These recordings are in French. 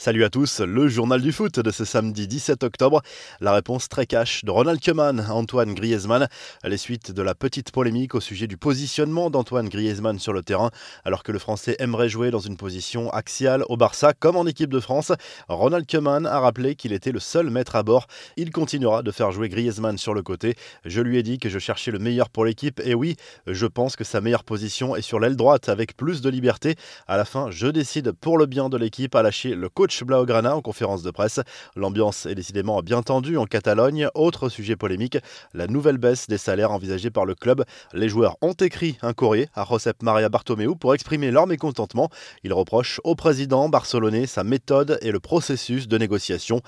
Salut à tous, le journal du foot de ce samedi 17 octobre. La réponse très cash de Ronald Koeman Antoine Griezmann. Les suites de la petite polémique au sujet du positionnement d'Antoine Griezmann sur le terrain, alors que le Français aimerait jouer dans une position axiale au Barça comme en équipe de France. Ronald Koeman a rappelé qu'il était le seul maître à bord. Il continuera de faire jouer Griezmann sur le côté. Je lui ai dit que je cherchais le meilleur pour l'équipe et oui, je pense que sa meilleure position est sur l'aile droite avec plus de liberté. À la fin, je décide pour le bien de l'équipe à lâcher le coach Blaugrana en conférence de presse. L'ambiance est décidément bien tendue en Catalogne. Autre sujet polémique, la nouvelle baisse des salaires envisagée par le club. Les joueurs ont écrit un courrier à Josep Maria Bartomeu pour exprimer leur mécontentement. Ils reprochent au président barcelonais sa méthode et le processus de négociation.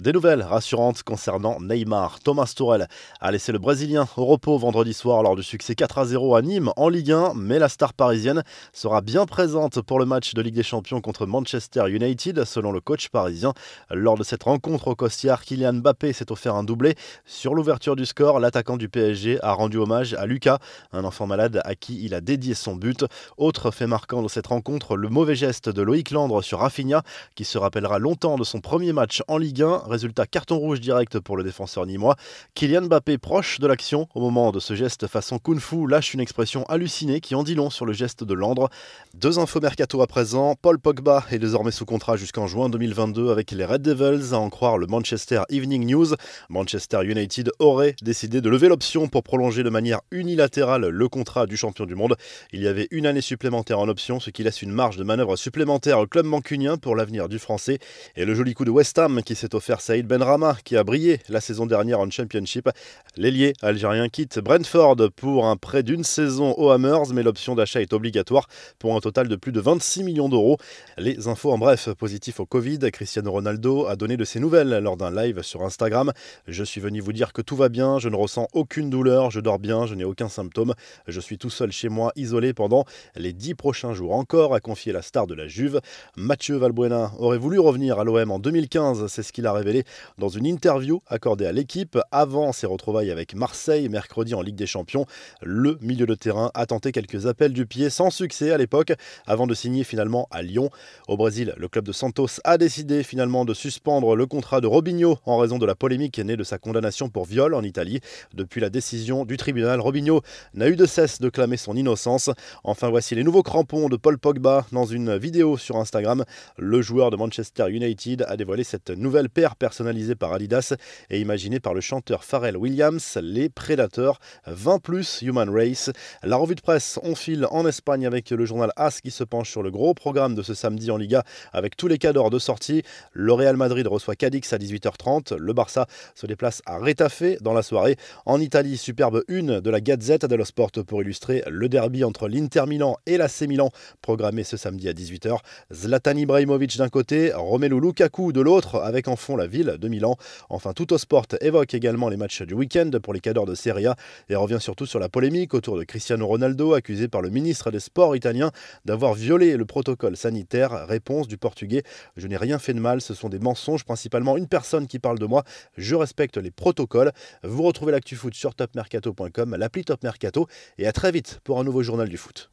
Des nouvelles rassurantes concernant Neymar. Thomas Tourel a laissé le Brésilien au repos vendredi soir lors du succès 4 à 0 à Nîmes en Ligue 1, mais la star parisienne sera bien présente pour le match de Ligue des Champions contre Manchester United, selon le coach parisien. Lors de cette rencontre au Costiar, Kylian Mbappé s'est offert un doublé. Sur l'ouverture du score, l'attaquant du PSG a rendu hommage à Lucas, un enfant malade à qui il a dédié son but. Autre fait marquant de cette rencontre, le mauvais geste de Loïc Landre sur Rafinha, qui se rappellera longtemps de son premier match en Ligue 1 Résultat carton rouge direct pour le défenseur nîmois. Kylian Mbappé, proche de l'action, au moment de ce geste façon kung fu, lâche une expression hallucinée qui en dit long sur le geste de Landre. Deux infos mercato à présent. Paul Pogba est désormais sous contrat jusqu'en juin 2022 avec les Red Devils, à en croire le Manchester Evening News. Manchester United aurait décidé de lever l'option pour prolonger de manière unilatérale le contrat du champion du monde. Il y avait une année supplémentaire en option, ce qui laisse une marge de manœuvre supplémentaire au club mancunien pour l'avenir du français. Et le joli coup de West Ham qui s'est offert Saïd Benrama, qui a brillé la saison dernière en Championship. L'ailier algérien quitte Brentford pour un prêt d'une saison aux Hammers, mais l'option d'achat est obligatoire pour un total de plus de 26 millions d'euros. Les infos en bref, positif au Covid, Cristiano Ronaldo a donné de ses nouvelles lors d'un live sur Instagram. Je suis venu vous dire que tout va bien, je ne ressens aucune douleur, je dors bien, je n'ai aucun symptôme, je suis tout seul chez moi, isolé pendant les dix prochains jours encore, a confié la star de la Juve. Mathieu Valbuena aurait voulu revenir à l'OM en 2015, c'est ce qu'il a révélé dans une interview accordée à l'équipe avant ses retrouvailles avec Marseille mercredi en Ligue des Champions. Le milieu de terrain a tenté quelques appels du pied sans succès à l'époque avant de signer finalement à Lyon. Au Brésil, le club de Santos a décidé finalement de suspendre le contrat de Robinho en raison de la polémique née de sa condamnation pour viol en Italie. Depuis la décision du tribunal, Robinho n'a eu de cesse de clamer son innocence. Enfin, voici les nouveaux crampons de Paul Pogba dans une vidéo sur Instagram. Le joueur de Manchester United a dévoilé cette nouvelle paire personnalisé par Adidas et imaginé par le chanteur Pharrell Williams, Les Predators 20 plus Human Race. La revue de presse on file en Espagne avec le journal AS qui se penche sur le gros programme de ce samedi en Liga avec tous les cadors de sortie. Le Real Madrid reçoit Cadix à 18h30. Le Barça se déplace à Retafe dans la soirée. En Italie, superbe une de la Gazette dello Sport pour illustrer le derby entre l'Inter Milan et l'AC Milan programmé ce samedi à 18h. Zlatan Ibrahimovic d'un côté, Romelu Lukaku de l'autre avec en fond la ville de Milan. Enfin, Tutto Sport évoque également les matchs du week-end pour les cadors de Serie A et revient surtout sur la polémique autour de Cristiano Ronaldo, accusé par le ministre des Sports italien d'avoir violé le protocole sanitaire. Réponse du portugais Je n'ai rien fait de mal, ce sont des mensonges, principalement une personne qui parle de moi. Je respecte les protocoles. Vous retrouvez l'actu foot sur topmercato.com, l'appli Top Mercato et à très vite pour un nouveau journal du foot.